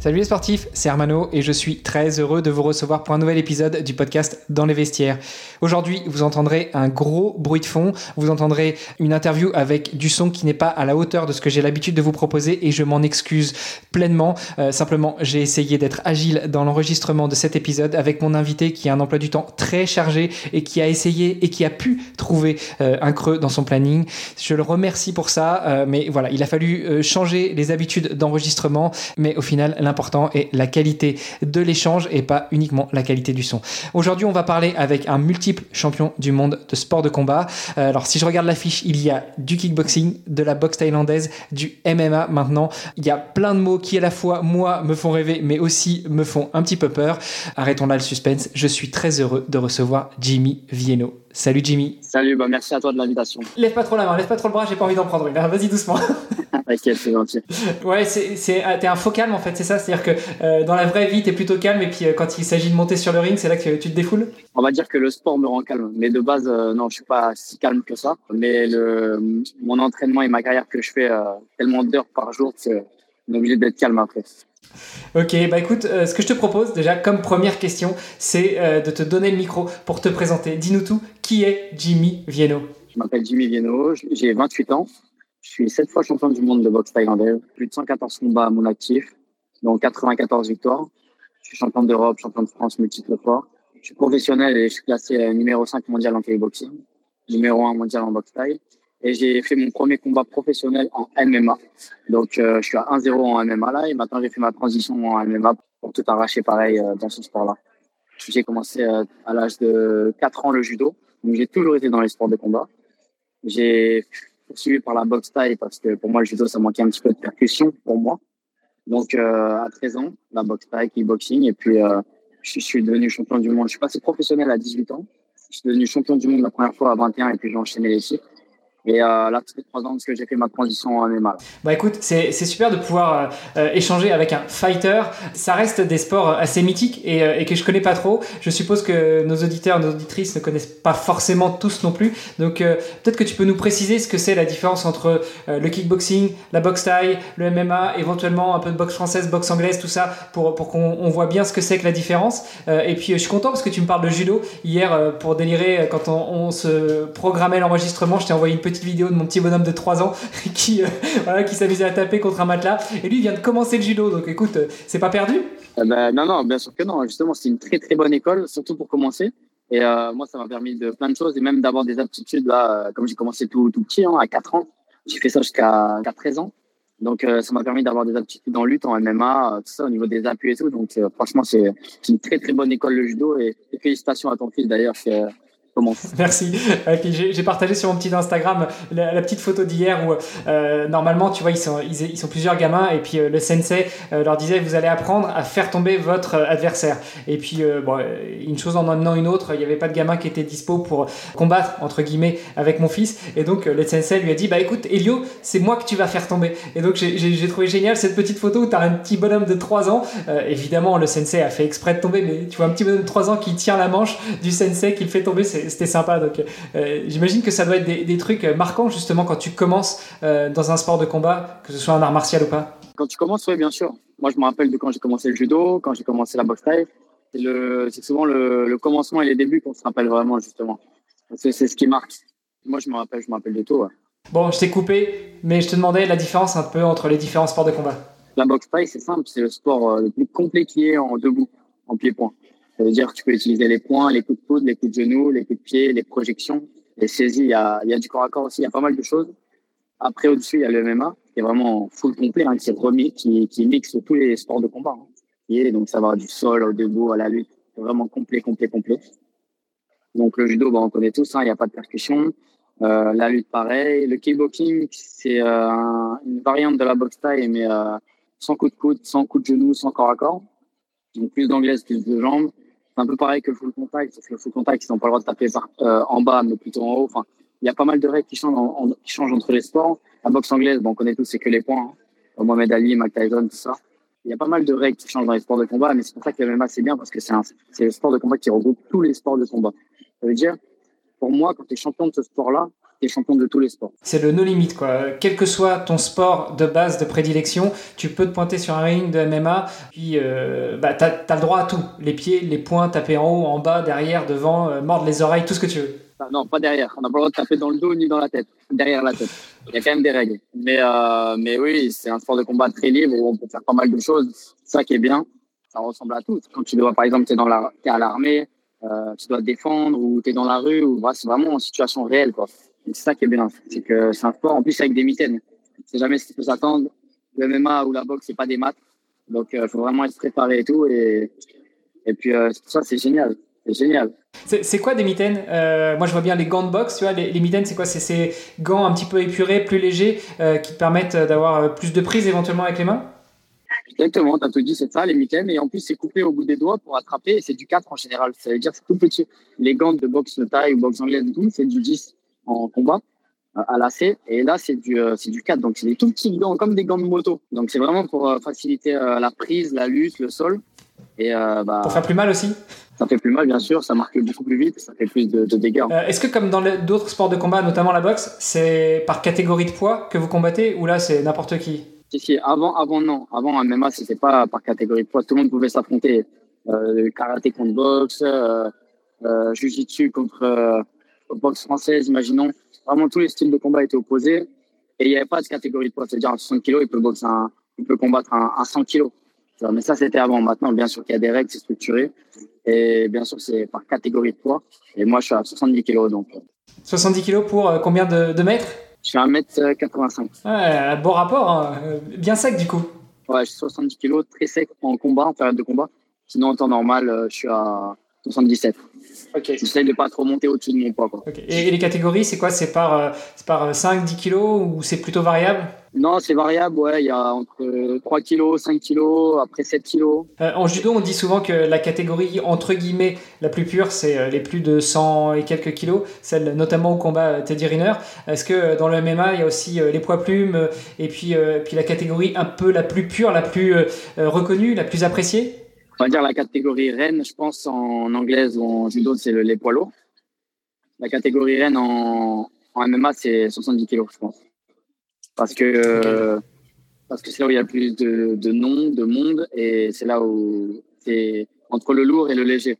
Salut les sportifs, c'est Hermano et je suis très heureux de vous recevoir pour un nouvel épisode du podcast Dans les vestiaires. Aujourd'hui, vous entendrez un gros bruit de fond, vous entendrez une interview avec du son qui n'est pas à la hauteur de ce que j'ai l'habitude de vous proposer et je m'en excuse pleinement. Euh, simplement, j'ai essayé d'être agile dans l'enregistrement de cet épisode avec mon invité qui a un emploi du temps très chargé et qui a essayé et qui a pu trouver euh, un creux dans son planning. Je le remercie pour ça, euh, mais voilà, il a fallu changer les habitudes d'enregistrement, mais au final, l'important est la qualité de l'échange et pas uniquement la qualité du son. Aujourd'hui, on va parler avec un multiple champion du monde de sport de combat. Euh, alors, si je regarde l'affiche, il y a du kickboxing, de la boxe thaïlandaise, du MMA maintenant. Il y a plein de mots qui, à la fois, moi, me font rêver, mais aussi me font un petit peu peur. Arrêtons là le suspense. Je suis très heureux de recevoir Jimmy Vienno. Salut Jimmy. Salut, bah merci à toi de l'invitation. Lève pas trop la main, lève pas trop le bras, j'ai pas envie d'en prendre une. Vas-y doucement. Ok, c'est gentil. Ouais, c'est, ah, t'es un faux calme en fait, c'est ça C'est-à-dire que euh, dans la vraie vie, t'es plutôt calme et puis euh, quand il s'agit de monter sur le ring, c'est là que tu te défoules? On va dire que le sport me rend calme. Mais de base, euh, non, je suis pas si calme que ça. Mais le, mon entraînement et ma carrière que je fais tellement d'heures par jour que on est obligé d'être calme après. Ok, bah écoute, ce que je te propose déjà comme première question, c'est de te donner le micro pour te présenter. Dis-nous tout, qui est Jimmy Vienno Je m'appelle Jimmy Vienno, j'ai 28 ans. Je suis sept fois champion du monde de boxe thaïlandaise, plus de 114 combats à mon actif, dont 94 victoires. Je suis champion d'Europe, champion de France multiple fois. Je suis professionnel et je suis classé euh, numéro 5 mondial en kickboxing, numéro 1 mondial en boxe thaï. Et j'ai fait mon premier combat professionnel en MMA. Donc, euh, je suis à 1-0 en MMA là. Et maintenant, j'ai fait ma transition en MMA pour tout arracher pareil euh, dans ce sport-là. J'ai commencé à l'âge de 4 ans le judo. Donc, j'ai toujours été dans les sports de combat. J'ai poursuivi par la boxe taille parce que pour moi, le judo, ça manquait un petit peu de percussion pour moi. Donc, euh, à 13 ans, la boxe taille, kickboxing. Et puis, euh, je, suis devenu champion du monde. Je suis passé professionnel à 18 ans. Je suis devenu champion du monde la première fois à 21 et puis j'ai enchaîné les titres. Et euh, là, ça fait trois ans que j'ai fait ma transition en MMA. Bah écoute, c'est super de pouvoir euh, euh, échanger avec un fighter. Ça reste des sports assez mythiques et, et, que je connais pas trop. Je suppose que nos auditeurs, nos auditrices ne connaissent pas forcément tous non plus. Donc peut-être que tu peux nous préciser ce que c'est la différence entre le kickboxing, la boxe taille, le MMA, éventuellement un peu de boxe française, boxe anglaise, tout ça, pour, pour qu'on voit bien ce que c'est que la différence. et puis je suis content parce que tu me parles de judo. Hier, pour délirer, quand on, on se programmait l'enregistrement, je t'ai envoyé une petite petite vidéo de mon petit bonhomme de 3 ans qui, euh, qui s'amusait à taper contre un matelas. Et lui, vient de commencer le judo. Donc écoute, euh, c'est pas perdu? Ben, Non, non, bien sûr que non. Justement, c'est une très très bonne école, surtout pour commencer. Et euh, moi, ça m'a permis de plein de choses et même d'avoir des aptitudes. Là, comme j'ai commencé tout, tout petit, hein, à 4 ans, j'ai fait ça jusqu'à 13 ans. Donc, ça m'a permis d'avoir des aptitudes en lutte, en MMA, tout ça, au niveau des appuis et tout. Donc, franchement, c'est une très, très bonne école, le judo. Et, félicitations à ton fils, d'ailleurs, Merci. Et puis j'ai partagé sur mon petit Instagram la, petite photo d'hier où euh, normalement, tu vois, ils sont, ils, sont plusieurs gamins et puis euh, le sensei euh, leur disait vous allez apprendre à faire tomber votre adversaire. Et puis bon, une chose en amenant une autre, il n'y avait pas de gamin qui était dispo pour combattre entre guillemets avec mon fils. Et donc le sensei lui a dit bah écoute Elio, c'est moi que tu vas faire tomber. Et donc j'ai trouvé génial cette petite photo où tu as un petit bonhomme de 3 ans. évidemment, le sensei a fait exprès de tomber, mais tu vois un petit bonhomme de 3 ans qui tient la manche du sensei qui le fait tomber, c'était sympa. Donc euh, j'imagine que ça doit être des, trucs marquants justement quand tu commences euh, dans un sport de combat, que ce soit un art martial ou pas. Quand tu commences, oui, bien sûr. Moi, je me rappelle de quand j'ai commencé le judo, quand j'ai commencé la boxe taille. C'est souvent le, commencement et les débuts qu'on se rappelle vraiment justement. C'est ce qui marque. Moi, je me rappelle, je me rappelle de tout. Bon, je t'ai coupé, mais je te demandais la différence un peu entre les différents sports de combat. La boxe taille, c'est simple, c'est le sport euh, le plus complet qui est en debout, en pied-point. Ça veut dire que tu peux utiliser les poings, les coups de coude, les coups de genoux, les coups de pied, les projections, les saisies. Il y a, il y a du corps à corps aussi. Il y a pas mal de choses. Après, au-dessus, il y a le MMA, qui est vraiment full complet, hein, qui remis, qui, qui mixe tous les sports de combat. Hein. Et donc, ça va du sol au debout à la lutte. Vraiment complet, complet, complet. Donc, le judo, bah, on connaît tous, hein, il n'y a pas de percussion. Euh, la lutte, pareil. Le kickboxing, c'est euh, une variante de la boxe taille, mais euh, sans coup de coude, sans coup de genou, sans corps à corps. Donc, plus d'anglaise, plus de jambes. Un peu pareil que le full contact, sauf que le full contact, ils n'ont pas le droit de taper euh, en bas, mais plutôt en haut. Enfin, il y a pas mal de règles qui changent, qui changent entre les sports. La boxe anglaise, bon, on connaît tous, c'est que les points. Hein. Mohamed Ali, Mike Tyson, tout ça. Il y a pas mal de règles qui changent dans les sports de combat, mais c'est pour ça que le MMA, c'est bien, parce que c'est le sport de combat qui regroupe tous les sports de combat. Ça veut dire, pour moi, quand tu es champion de ce sport-là, es champion de tous les sports. C'est le no limit, quoi. Quel que soit ton sport de base, de prédilection, tu peux te pointer sur un ring de MMA, puis euh, bah, tu as, le droit à tout. Les pieds, les poings, taper en haut, en bas, derrière, devant, euh, mordre les oreilles, tout ce que tu veux. Ah, non, pas derrière. On n'a pas le droit de taper dans le dos ni dans la tête. Derrière la tête. Il y a quand même des règles. Mais, euh, mais oui, c'est un sport de combat très libre où on peut faire pas mal de choses. C'est ça qui est bien. Ça ressemble à tout. Quand tu dois, par exemple, tu es, es à l'armée, euh, tu dois te défendre ou tu es dans la rue, ou c'est vraiment en situation réelle. Quoi. C'est ça qui est bien. C'est que c'est un sport en plus avec des mitaines. C'est jamais ce qu'il faut s'attendre. Le MMA ou la boxe, c'est pas des maths. Donc, il euh, faut vraiment être préparé et tout. Et, et puis, euh, ça, c'est génial. C'est génial. C'est quoi des mitaines? Euh, Moi, je vois bien les gants de boxe. Tu vois, les, les mitaines, c'est quoi? C'est ces gants un petit peu épurés, plus légers, qui te permettent d'avoir plus de prise éventuellement avec les mains? Exactement, tu as tout dit, c'est ça, les mitaines. Et en plus, c'est coupé au bout des doigts pour attraper. Et c'est du 4 en général. Ça veut dire que c'est tout petit. Les gants de boxe de taille ou boxe anglaise, c'est du 10 en combat à lacet. Et là, c'est du, euh, c'est du 4. Donc, c'est des tout petits gants, comme des gants de moto. Donc, c'est vraiment pour euh, faciliter euh, la prise, la lutte, le sol. Et, bah, pour faire plus mal aussi? Ça fait plus mal, bien sûr. Ça marque beaucoup plus vite. Ça fait plus de, dégâts. Est-ce que, comme dans d'autres sports de combat, notamment la boxe, c'est par catégorie de poids que vous combattez ou là, c'est n'importe qui? Si, si, avant, avant, non. Avant, MMA, c'était pas par catégorie de poids. Tout le monde pouvait s'affronter. Euh, karaté contre boxe, euh, euh, jujitsu contre boxe française, imaginons. Vraiment, tous les styles de combat étaient opposés. Et il n'y avait pas de catégorie de poids. C'est-à-dire, à 60 kg, il peut, boxer un, il peut combattre un, 100 kg. Mais ça, c'était avant. Maintenant, bien sûr qu'il y a des règles, c'est structuré. Et bien sûr, c'est par catégorie de poids. Et moi, je suis à 70 kg. Donc. 70 kg pour euh, combien de, de, mètres? Je suis à 1m85. Ouais, bon rapport. Hein. Bien sec, du coup. Ouais, je suis 70 kg, très sec en combat, en période de combat. Sinon, en temps normal, euh, je suis à 77. Okay. J'essaie de pas trop monter au-dessus de mon poids. Quoi. Et les catégories, c'est quoi? C'est par, euh, par 5, 10 kilos ou c'est plutôt variable? Non, c'est variable. Ouais, il y a entre 3 kilos, 5 kilos, après 7 kilos. Euh, en judo, on dit souvent que la catégorie entre guillemets la plus pure, c'est euh, les plus de 100 et quelques kilos, celle notamment au combat Teddy Riner. Est-ce que dans le MMA, il y a aussi les poids plumes et puis, puis la catégorie un peu la plus pure, la plus reconnue, la plus appréciée? On va dire la catégorie reine, je pense, en anglaise ou en judo, c'est les poids lourds. La catégorie reine en, en MMA, c'est 70 kilos, je pense. Parce que parce que c'est là où il y a le plus de, de noms, de monde, et c'est là où c'est entre le lourd et le léger.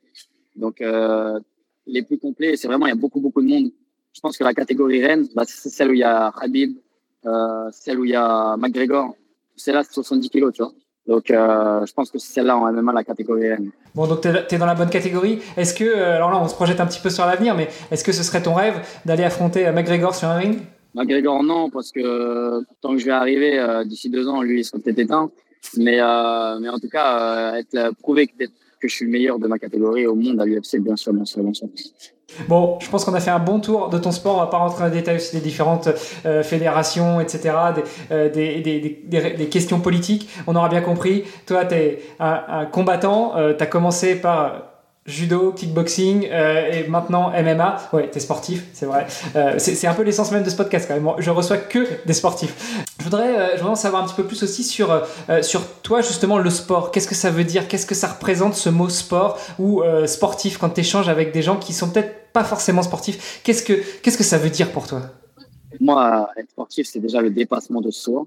Donc, euh, les plus complets, c'est vraiment, il y a beaucoup, beaucoup de monde. Je pense que la catégorie reine, bah, c'est celle où il y a Habib, euh, celle où il y a McGregor. C'est là, c'est 70 kilos, tu vois. Donc, euh, je pense que c'est celle-là en MMA la catégorie N. Bon, donc tu es, dans la bonne catégorie. Est-ce que, euh, alors là, on se projette un petit peu sur l'avenir, mais est-ce que ce serait ton rêve d'aller affronter McGregor sur un ring? McGregor, non, parce que tant que je vais arriver euh, d'ici deux ans, lui, il sera peut-être éteint. Mais, mais en tout cas, être prouver que je suis le meilleur de ma catégorie au monde à l'UFC, bien sûr, bien sûr, bien sûr. Bon, je pense qu'on a fait un bon tour de ton sport. On va pas rentrer en détail aussi des différentes euh, fédérations, etc., euh, des, des, des, questions politiques. On aura bien compris. Toi, tu es un, un combattant. Euh, tu as commencé par judo, kickboxing euh, et maintenant MMA. Ouais, t'es sportif, c'est vrai. Euh, c'est un peu l'essence même de ce podcast quand même. Je reçois que des sportifs. Je voudrais, euh, je voudrais en savoir un petit peu plus aussi sur, sur toi justement le sport. Qu'est-ce que ça veut dire? Qu'est-ce que ça représente ce mot sport? Ou sportif quand tu échanges avec des gens qui sont peut-être pas forcément sportifs Qu'est-ce que qu'est-ce que ça veut dire pour toi? Moi, être sportif, c'est déjà le dépassement de soi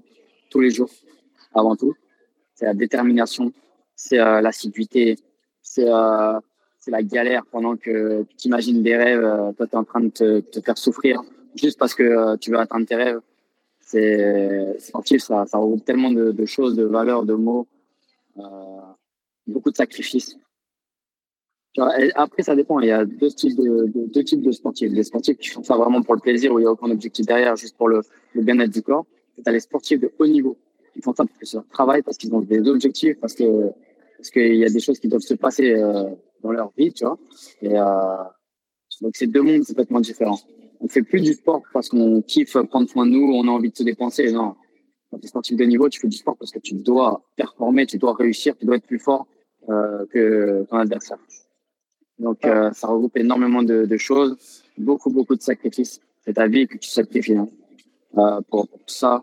tous les jours, avant tout. C'est la détermination, c'est l'assiduité, c'est c'est la galère pendant que tu t'imagines des rêves, euh, toi tu es en train de te, te, faire souffrir juste parce que euh, tu veux atteindre tes rêves. C'est sportif, ça, ça regroupe tellement de, de, choses, de valeurs, de mots, euh, beaucoup de sacrifices. Après, ça dépend. Il y a deux types de, de, deux types de sportifs. Les sportifs qui font ça vraiment pour le plaisir, où il n'y a aucun objectif derrière, juste pour le, le bien-être du corps. Tu as les sportifs de haut niveau. Ils font ça parce que c'est leur travail, parce qu'ils ont des objectifs, parce que parce qu'il y a des choses qui doivent se passer euh, dans leur vie, tu vois. Et euh, donc c'est deux mondes complètement différents. On fait plus du sport parce qu'on kiffe prendre soin de nous, on a envie de se dépenser. Non, quand tu es sportif de niveau, tu fais du sport parce que tu dois performer, tu dois réussir, tu dois être plus fort euh, que ton adversaire. Donc euh, ça regroupe énormément de, choses, beaucoup beaucoup de sacrifices. C'est ta vie que tu sacrifies hein, euh, pour, ça.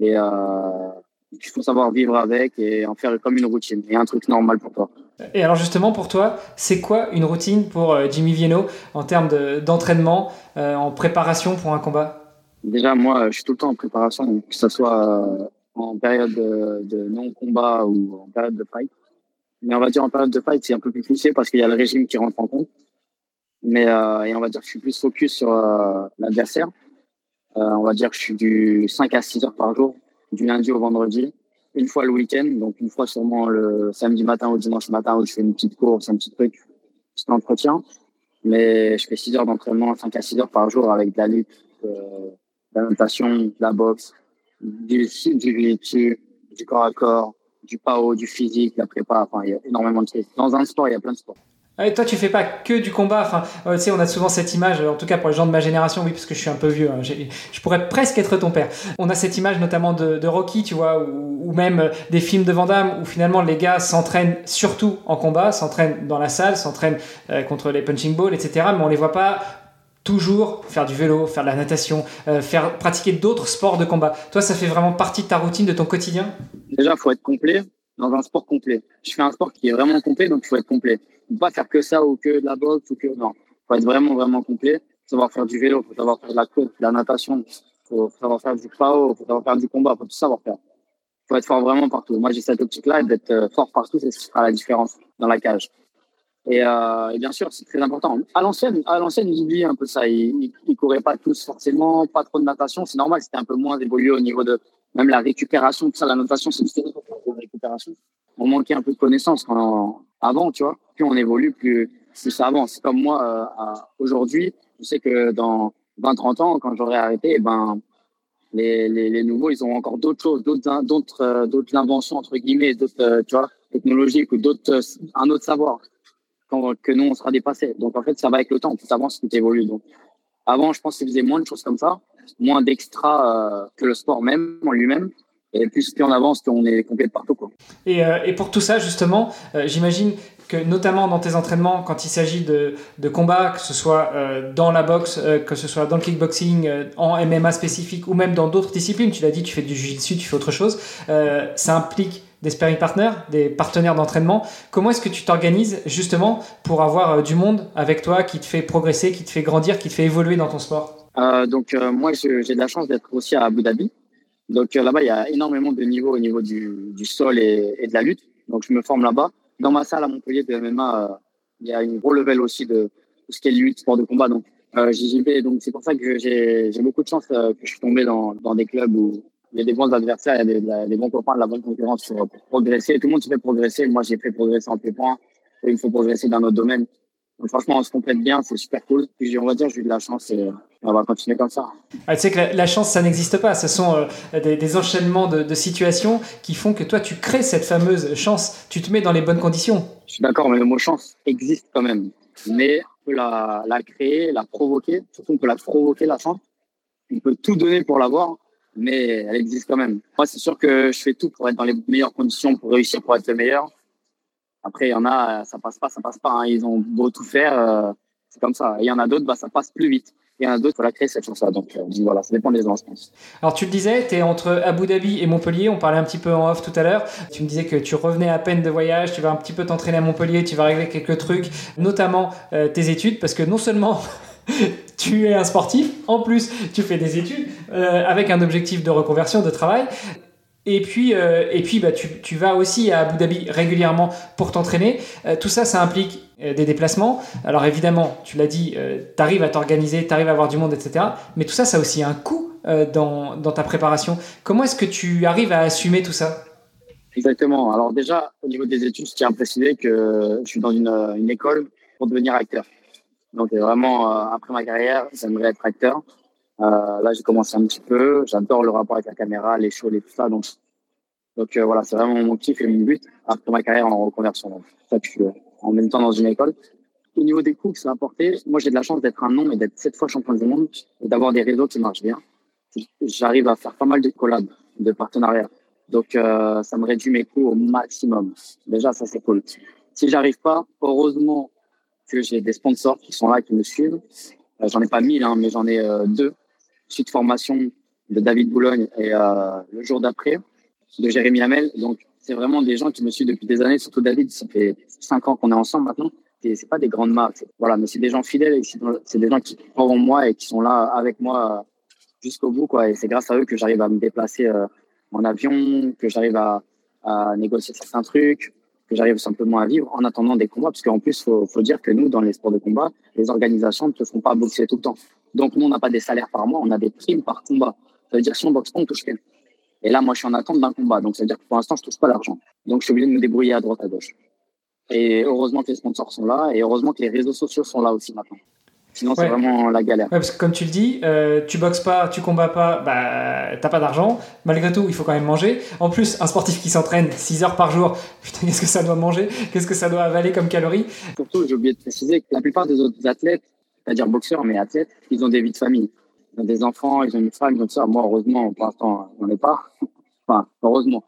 Et il faut savoir vivre avec et en faire comme une routine et un truc normal pour toi. Et alors justement pour toi, c'est quoi une routine pour euh, Jimmy Vienno en termes d'entraînement, euh, en préparation pour un combat? Déjà moi, je suis tout le temps en préparation, que ce soit euh, en période de, non-combat ou en période de fight. Mais on va dire en période de fight, c'est un peu plus poussé parce qu'il y a le régime qui rentre en compte. Mais et on va dire que je suis plus focus sur l'adversaire. on va dire que je suis du 5 à 6 heures par jour du lundi au vendredi, une fois le week-end, donc une fois sûrement le samedi matin ou dimanche matin où je fais une petite course, un petit truc, petit entretien. Mais je fais 6 heures d'entraînement, 5 à 6 heures par jour avec de la lutte, euh, de la natation, de la boxe, du, du du corps à corps, du PAO, du physique, la prépa. Enfin, il y a énormément de choses. Dans un sport, il y a plein de sports. Et toi, tu fais pas que du combat. Enfin, euh, tu sais, on a souvent cette image, en tout cas pour les gens de ma génération, oui, parce que je suis un peu vieux. Hein, je pourrais presque être ton père. On a cette image notamment de, Rocky, tu vois, ou, même euh, des films de Van Damme, où finalement les gars s'entraînent surtout en combat, s'entraînent dans la salle, s'entraînent euh, contre les punching balls, etc. Mais on les voit pas toujours faire du vélo, faire de la natation, euh, faire pratiquer d'autres sports de combat. Toi, ça fait vraiment partie de ta routine, de ton quotidien? Déjà, faut être complet dans un sport complet. Je fais un sport qui est vraiment complet, donc il faut être complet pas faire que ça ou que de la boxe ou que non. Faut être vraiment vraiment complet. Faut savoir faire du vélo, faut savoir faire de la course, de la natation, faut savoir faire du PAO, faut savoir faire du combat, faut tout savoir faire. Faut être fort vraiment partout. Moi j'ai cette optique-là d'être euh, fort partout, c'est ce qui fera la différence dans la cage. Et, euh, bien sûr, c'est très important. À l'ancienne, à l'ancienne, ils oubliaient un peu ça. Ils, ils, couraient pas tous forcément, pas trop de natation. C'est normal, c'était un peu moins évolué au niveau de même la récupération. Tout ça, la natation, c'est une récupération. On manquait un peu de connaissances quand, avant, tu vois. Plus on évolue, plus, ça avance. Comme moi, euh, aujourd'hui, je sais que dans 20, 30 ans, quand j'aurai arrêté, eh ben, les, nouveaux, ils ont encore d'autres choses, euh, d'autres inventions, entre guillemets, d'autres, euh, tu vois, technologiques ou d'autres, un autre savoir que nous, on sera dépassé. Donc, en fait, ça va avec le temps, tout avance, tout évolue. Donc, avant, je pense qu'ils faisaient moins de choses comme ça, moins d'extra euh, que le sport même, en lui-même. Et plus, on avance, plus on est complet partout. Quoi. Et, euh, et pour tout ça, justement, euh, j'imagine que notamment dans tes entraînements, quand il s'agit de, de combats, que ce soit dans la boxe, que ce soit dans le kickboxing, en MMA spécifique ou même dans d'autres disciplines, tu l'as dit, tu fais du jiu-jitsu, tu fais autre chose, ça implique des sparring partners, des partenaires d'entraînement. Comment est-ce que tu t'organises justement pour avoir du monde avec toi qui te fait progresser, qui te fait grandir, qui te fait évoluer dans ton sport? Donc moi, j'ai de la chance d'être aussi à Abu Dhabi. Donc là-bas, il y a énormément de niveaux au niveau du, sol et, de la lutte. Donc je me forme là-bas. Dans ma salle à Montpellier de MMA, euh, il y a une gros level aussi de ce qui est lutte, sport de combat. Donc euh, j'y vais. Donc c'est pour ça que j'ai beaucoup de chance euh, que je suis tombé dans des clubs où il y a des bons adversaires, il y a des, des bons copains, de la bonne concurrence pour, pour progresser. Tout le monde se fait progresser. Moi, j'ai fait progresser en pied-point. Et il faut progresser dans notre domaine. Donc, franchement, on se complète bien, c'est super cool. Puis on va dire, j'ai eu de la chance et on va continuer comme ça. Ah, tu sais que la, chance, ça n'existe pas. Ce sont euh, des, enchaînements de, situations qui font que toi, tu crées cette fameuse chance. Tu te mets dans les bonnes conditions. Je suis d'accord, mais le mot chance existe quand même. Mais on peut la, la créer, la provoquer. Surtout, on peut la provoquer, la chance. On peut tout donner pour l'avoir, mais elle existe quand même. Moi, c'est sûr que je fais tout pour être dans les meilleures conditions, pour réussir, pour être le meilleur. Après, il y en a, ça passe pas, ça passe pas. Hein. Ils ont beau tout faire, euh, c'est comme ça. il y en a d'autres, bah, ça passe plus vite. Il y en a d'autres, il faut la créer cette chance-là. Donc, euh, voilà, ça dépend des gens, je pense. Alors, tu le disais, tu es entre Abu Dhabi et Montpellier. On parlait un petit peu en off tout à l'heure. Tu me disais que tu revenais à peine de voyage, tu vas un petit peu t'entraîner à Montpellier, tu vas régler quelques trucs, notamment euh, tes études, parce que non seulement tu es un sportif, en plus tu fais des études avec un objectif de reconversion, de travail. Et puis, euh, et puis bah, tu, tu, vas aussi à Abu Dhabi régulièrement pour t'entraîner. Euh, tout ça, ça implique euh, des déplacements. Alors évidemment, tu l'as dit, tu arrives à t'organiser, tu arrives à avoir du monde, etc. Mais tout ça, ça a aussi un coût dans, dans, ta préparation. Comment est-ce que tu arrives à assumer tout ça? Exactement. Alors déjà, au niveau des études, je tiens à préciser que je suis dans une, une école pour devenir acteur. Donc vraiment, après ma carrière, j'aimerais être acteur. Euh, là, j'ai commencé un petit peu. J'adore le rapport avec la caméra, les shows, et tout ça. Donc, donc euh, voilà, c'est vraiment mon kiff et mon but après ma carrière en reconversion. Donc, ça, je suis euh, en même temps dans une école. Au niveau des coûts que ça a apporté, moi, j'ai de la chance d'être un nom et d'être sept fois champion du monde et d'avoir des réseaux qui marchent bien. J'arrive à faire pas mal de collabs, de partenariats. Donc, euh, ça me réduit mes coûts au maximum. Déjà, ça, c'est cool. Si j'arrive pas, heureusement que j'ai des sponsors qui sont là, qui me suivent. Euh, j'en ai pas mille, hein, mais j'en ai deux suite formation de David Boulogne et euh, le jour d'après de Jérémy Hamel. Donc, c'est vraiment des gens qui me suivent depuis des années, surtout David. Ça fait cinq ans qu'on est ensemble maintenant. Et c'est pas des grandes marques. Voilà, mais c'est des gens fidèles et c'est des gens qui croient en moi et qui sont là avec moi jusqu'au bout, quoi. Et c'est grâce à eux que j'arrive à me déplacer euh, en avion, que j'arrive à, à négocier certains trucs, que j'arrive simplement à vivre en attendant des combats. Parce qu'en plus, faut, faut dire que nous, dans les sports de combat, les organisations ne te font pas boxer tout le temps. Donc, nous, on n'a pas des salaires par mois, on a des primes par combat. Ça veut dire si on boxe pas, on touche rien. Et là, moi, je suis en attente d'un combat. Donc, ça veut dire que pour l'instant, je touche pas l'argent. Donc, je suis obligé de me débrouiller à droite, à gauche. Et heureusement que les sponsors sont là et heureusement que les réseaux sociaux sont là aussi maintenant. Sinon, c'est vraiment la galère. parce que comme tu le dis, euh, tu boxes pas, tu combats pas, bah, t'as pas d'argent. Malgré tout, il faut quand même manger. En plus, un sportif qui s'entraîne 6 heures par jour, putain, qu'est-ce que ça doit manger? Qu'est-ce que ça doit avaler comme calories? Surtout, j'ai oublié de préciser que la plupart des autres athlètes, c'est-à-dire boxeurs, mais athlètes, ils ont des vies de famille. Ils ont des enfants, ils ont une femme, ils ont ça. Moi, heureusement, pour l'instant, j'en ai pas. enfin, heureusement.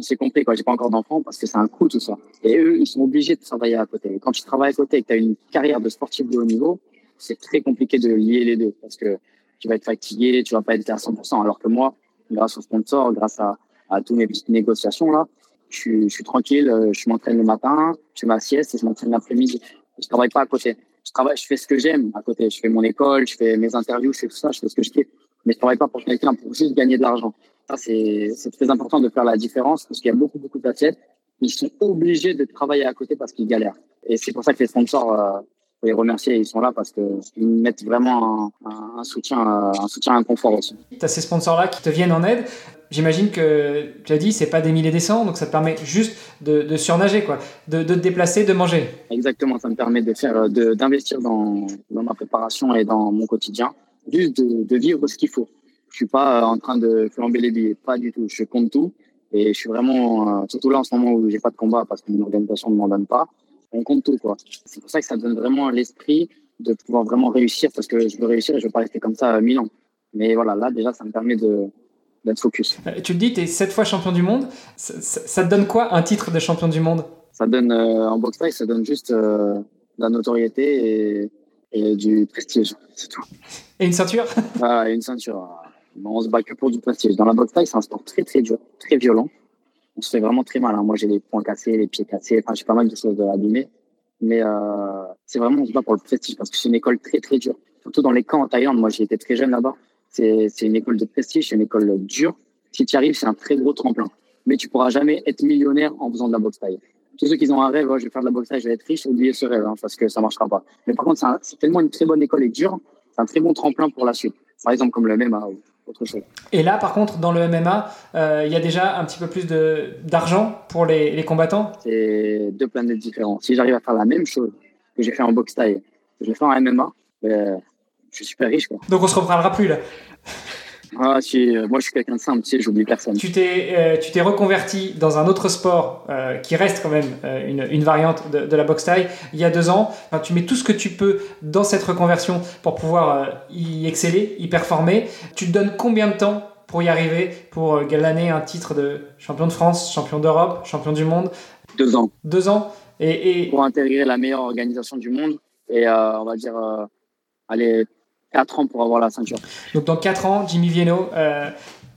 C'est compris, quoi. J'ai pas encore d'enfants parce que c'est un coût, tout ça. Et eux, ils sont obligés de travailler à côté. Et quand tu travailles à côté et que tu as une carrière de sportif de haut niveau, c'est très compliqué de lier les deux parce que tu vas être fatigué, tu vas pas être à 100%. Alors que moi, grâce au sponsor, grâce à, à toutes mes petites négociations là, je, je suis tranquille, je m'entraîne le matin, je fais ma sieste et je m'entraîne l'après-midi. Je travaille pas à côté je travaille, je fais ce que j'aime à côté. Je fais mon école, je fais mes interviews, je fais tout ça, je fais ce que je fais. Mais je travaille pas pour quelqu'un pour juste gagner de l'argent. Ça, c'est, c'est très important de faire la différence parce qu'il y a beaucoup, beaucoup d'athlètes qui sont obligés de travailler à côté parce qu'ils galèrent. Et c'est pour ça que les sponsors, euh, faut les remercier, ils sont là parce qu'ils mettent vraiment un, un, soutien, un soutien, un confort aussi. Tu as ces sponsors-là qui te viennent en aide j'imagine que tu as dit c'est pas des milliers des cents, donc ça te permet juste de, surnager, quoi, de, te déplacer, de manger. Exactement, ça me permet de faire, d'investir dans, dans, ma préparation et dans mon quotidien, juste de, vivre ce qu'il faut. Je suis pas en train de flamber les billets, pas du tout. Je compte tout et je suis vraiment, euh, surtout là en ce moment où j'ai pas de combat parce que mon organisation ne m'en donne pas, on compte tout, quoi. C'est pour ça que ça donne vraiment l'esprit de pouvoir vraiment réussir parce que je veux réussir et je veux pas rester comme ça mille ans. Mais voilà, là déjà, ça me permet de, focus. Euh, tu le dis, tu es sept fois champion du monde. Ça, te donne quoi un titre de champion du monde? Ça donne, euh, en boxe ça donne juste euh, de la notoriété et, du prestige, c'est tout. Et une ceinture? Ah, Une ceinture. On se bat que pour du prestige. Dans la boxe c'est un sport très très dur, très violent. On se fait vraiment très mal. Hein. Moi, j'ai les poings cassés, les pieds cassés. Enfin, j'ai pas mal de choses abîmées. Mais c'est vraiment, on se bat pour le prestige parce que c'est une école très très dure. Surtout dans les camps en Thaïlande. Moi, j'ai été très jeune là-bas. C'est une école de prestige, c'est une école dure. Si tu y arrives, c'est un très gros tremplin. Mais tu pourras jamais être millionnaire en faisant de la boxe taille. Tous ceux qui ont un rêve, je vais faire de la boxe taille, je vais être riche, oubliez ce rêve, hein, parce que ça marchera pas. Mais par contre, c'est tellement une très bonne école et dure, c'est un très bon tremplin pour la suite. Par exemple, comme le ou autre chose. Et là, par contre, dans le MMA, euh, il y a déjà un petit peu plus d'argent pour les, les combattants? C'est deux planètes différentes. Si j'arrive à faire la même chose que j'ai fait en boxe taille. Je l'ai fait en MMA. je suis super riche. Quoi. Donc on se reparlera plus là. Ah, euh, moi je suis quelqu'un de simple, tu sais, j'oublie personne. Tu t'es, euh, tu t'es reconverti dans un autre sport euh, qui reste quand même une, une, variante de, de, la boxe taille il y a deux ans. Enfin, tu mets tout ce que tu peux dans cette reconversion pour pouvoir y exceller, y performer. Tu te donnes combien de temps pour y arriver, pour gagner un titre de champion de France, champion d'Europe, champion du monde? Deux ans. Deux ans et, et... Pour intégrer la meilleure organisation du monde et on va dire aller 4 ans pour avoir la ceinture. Donc dans 4 ans, Jimmy Vienno, euh,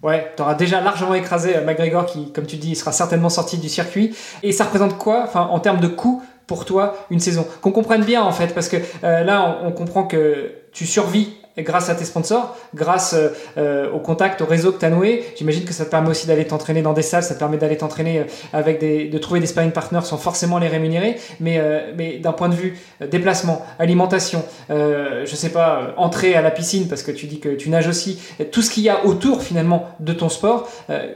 ouais, tu auras déjà largement écrasé euh, McGregor qui, comme tu dis, sera certainement sorti du circuit. Et ça représente quoi enfin, en termes de coût pour toi une saison? Qu'on comprenne bien en fait, parce que euh, là on, on comprend que tu survis grâce à tes sponsors, grâce euh, au contact, au réseau que tu as noué, j'imagine que ça te permet aussi d'aller t'entraîner dans des salles, ça te permet d'aller t'entraîner euh, avec des, de trouver des sparring partners sans forcément les rémunérer, mais, euh, mais d'un point de vue déplacement, alimentation, je sais pas, entrée à la piscine parce que tu dis que tu nages aussi, tout ce qu'il y a autour finalement de ton sport,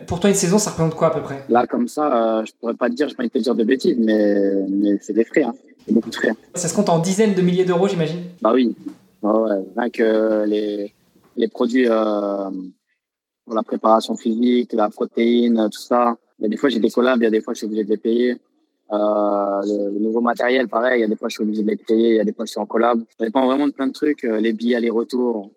pour toi une saison ça représente quoi à peu près? Là comme ça, je pourrais pas te dire, je pas te dire de bêtises, mais, mais c'est des frais, hein. beaucoup de frais. Ça se compte en dizaines de milliers d'euros j'imagine? Bah oui, Ouais, rien que les, les produits euh, pour la préparation physique, la protéine, tout ça. Il y a des fois, j'ai des collabs, il y a des fois, je suis obligé de les payer. Euh, le, nouveau matériel, pareil, il y a des fois, je suis obligé de les payer, il y a des fois, je suis en collab. Ça dépend vraiment de plein de trucs. Euh, les billets aller-retour,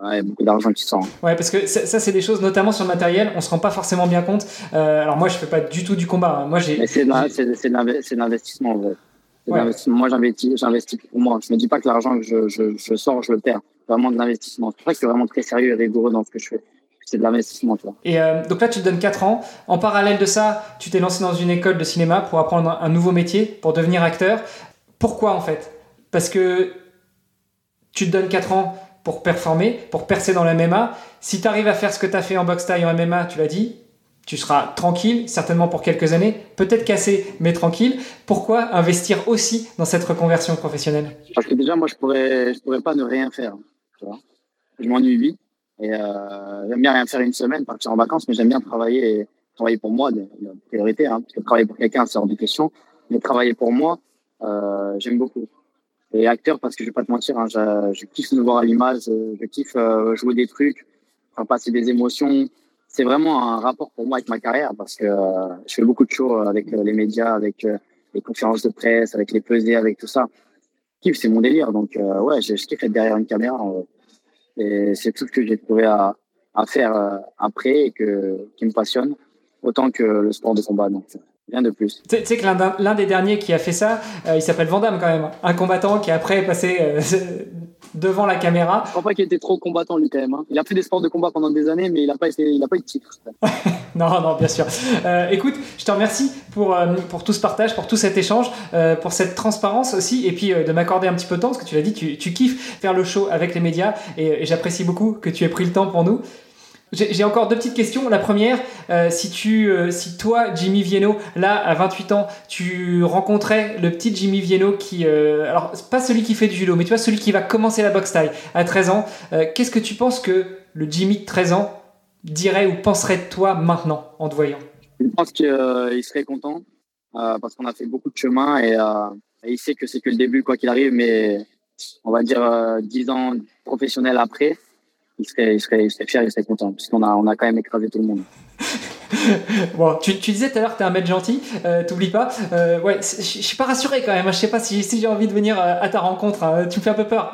Ouais, il y a beaucoup d'argent qui sort. Ouais, parce que ça, c'est des choses, notamment sur le matériel, on se rend pas forcément bien compte. Euh, alors moi, je fais pas du tout du combat. Hein. Moi, j'ai. C'est de l'investissement, en fait. Moi, j'investis, j'investis pour moi. Je me dis pas que l'argent que je, je, je, sors, je le perds. Vraiment de l'investissement. C'est vrai que je suis vraiment très sérieux et rigoureux dans ce que je fais. C'est de l'investissement, tu vois. Et euh, donc là, tu te donnes 4 ans. En parallèle de ça, tu t'es lancé dans une école de cinéma pour apprendre un nouveau métier, pour devenir acteur. Pourquoi en fait? Parce que tu te donnes 4 ans pour performer, pour percer dans la MMA. Si tu arrives à faire ce que tu as fait en boxe taille en MMA, tu l'as dit, tu seras tranquille, certainement pour quelques années, peut-être cassé, mais tranquille. Pourquoi investir aussi dans cette reconversion professionnelle? Parce que déjà, moi, je pourrais, je pourrais pas ne rien faire. Tu vois je m'ennuie vite et euh, j'aime bien rien faire une semaine, partir en vacances, mais j'aime bien travailler travailler pour moi, de, priorité. Hein, parce que travailler pour quelqu'un, c'est hors de question. Mais travailler pour moi, euh, j'aime beaucoup. Et acteur, parce que je vais pas te mentir, hein, je, kiffe nous voir à l'image, je kiffe euh, jouer des trucs, faire passer des émotions, c'est vraiment un rapport pour moi avec ma carrière parce que euh, je fais beaucoup de choses avec euh, les médias, avec euh, les conférences de presse, avec les pesées, avec tout ça. c'est mon délire. Donc, ouais, je, je kiffe être derrière une caméra. et c'est tout ce que j'ai trouvé à, à faire après et que, qui me passionne autant que le sport de combat. Donc, rien de plus. Tu sais que l'un des derniers qui a fait ça, il s'appelle Vandame quand même. Un combattant qui après est passé devant la caméra. Je crois pas qu'il était trop combattant lui quand même. Hein. Il a fait des sports de combat pendant des années, mais il n'a pas, été, il a pas eu de titre. non, non, bien sûr. Euh, écoute, je te remercie pour, euh, pour tout ce partage, pour tout cet échange, euh, pour cette transparence aussi, et puis de m'accorder un petit peu de temps, parce que tu l'as dit, tu, tu kiffes faire le show avec les médias, et, et j'apprécie beaucoup que tu aies pris le temps pour nous. J'ai encore deux petites questions. La première, euh, si tu, euh, si toi, Jimmy Vienno, là, à 28 ans, tu rencontrais le petit Jimmy Vienno qui, euh, alors pas celui qui fait du judo, mais tu vois celui qui va commencer la boxe taille à 13 ans, qu'est-ce que tu penses que le Jimmy de 13 ans dirait ou penserait de toi maintenant en te voyant? Je pense qu'il serait content parce qu'on a fait beaucoup de chemin et, et il sait que c'est que le début quoi qu'il arrive, mais on va dire 10 ans professionnels après il serait, il il serait fier, il serait content, puisqu'on a, on a quand même écrasé tout le monde. bon, tu, tu, disais tout à l'heure que t'es un mec gentil, euh, t'oublies pas. Euh, ouais, je suis pas rassuré quand même. Hein. Je sais pas si, si j'ai envie de venir euh, à ta rencontre. Hein. Tu me fais un peu peur.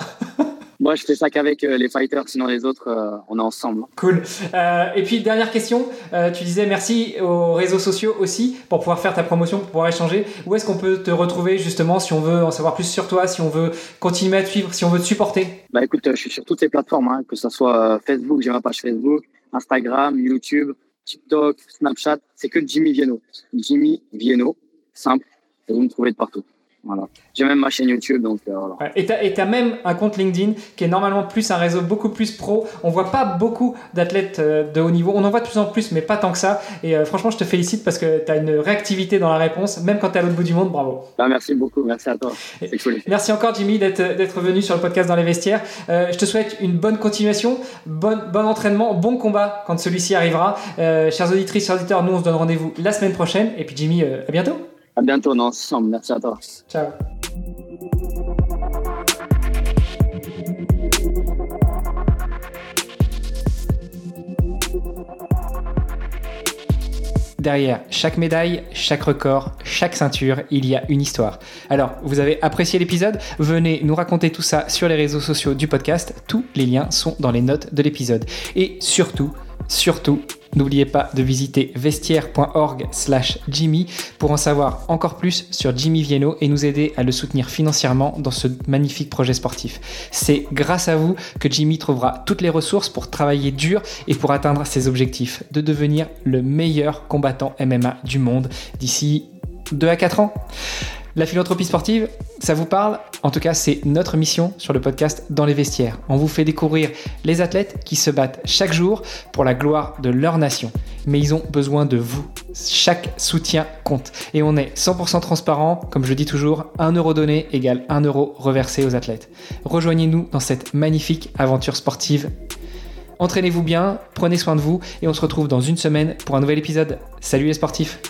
Moi, je fais ça qu'avec euh, les fighters, sinon les autres, euh, on est ensemble. Cool. Euh, et puis, dernière question, tu disais merci aux réseaux sociaux aussi pour pouvoir faire ta promotion, pour pouvoir échanger. Où est-ce qu'on peut te retrouver justement si on veut en savoir plus sur toi, si on veut continuer à te suivre, si on veut te supporter? Bah écoute, je suis sur toutes ces plateformes, hein, que ce soit Facebook, j'ai ma page Facebook, Instagram, YouTube, TikTok, Snapchat, c'est que Jimmy Vienno. Jimmy Vienno, simple, et vous me trouvez de partout. J'ai même ma chaîne YouTube, donc euh, voilà. Et tu as, même un compte LinkedIn qui est normalement plus un réseau beaucoup plus pro. On voit pas beaucoup d'athlètes euh, de haut niveau. On en voit de plus en plus, mais pas tant que ça. Et euh, franchement, je te félicite parce que tu as une réactivité dans la réponse, même quand tu es à l'autre bout du monde. Bravo. Bah, merci beaucoup. Merci à toi. Cool. Merci encore, Jimmy, d'être venu sur le podcast dans les vestiaires. je te souhaite une bonne continuation, bon, bon entraînement, bon combat quand celui-ci arrivera. chers auditrices, chers auditeurs, nous, on se donne rendez-vous la semaine prochaine. Et puis, Jimmy, à bientôt. À bientôt, on ensemble. À toi. Ciao. derrière chaque médaille, chaque record, chaque ceinture, il y a une histoire. Alors, vous avez apprécié l'épisode? Venez nous raconter tout ça sur les réseaux sociaux du podcast. Tous les liens sont dans les notes de l'épisode. Et surtout, surtout, N'oubliez pas de visiter vestiaire.org slash Jimmy pour en savoir encore plus sur Jimmy Vienno et nous aider à le soutenir financièrement dans ce magnifique projet sportif. C'est grâce à vous que Jimmy trouvera toutes les ressources pour travailler dur et pour atteindre ses objectifs, de devenir le meilleur combattant MMA du monde d'ici 2 à 4 ans. La philanthropie sportive, ça vous parle? En tout cas, c'est notre mission sur le podcast Dans les vestiaires. On vous fait découvrir les athlètes qui se battent chaque jour pour la gloire de leur nation. Mais ils ont besoin de vous. Chaque soutien compte. Et on est 100% transparent. Comme je dis toujours, 1 euro donné égale 1 euro reversé aux athlètes. Rejoignez-nous dans cette magnifique aventure sportive. Entraînez-vous bien, prenez soin de vous et on se retrouve dans une semaine pour un nouvel épisode. Salut les sportifs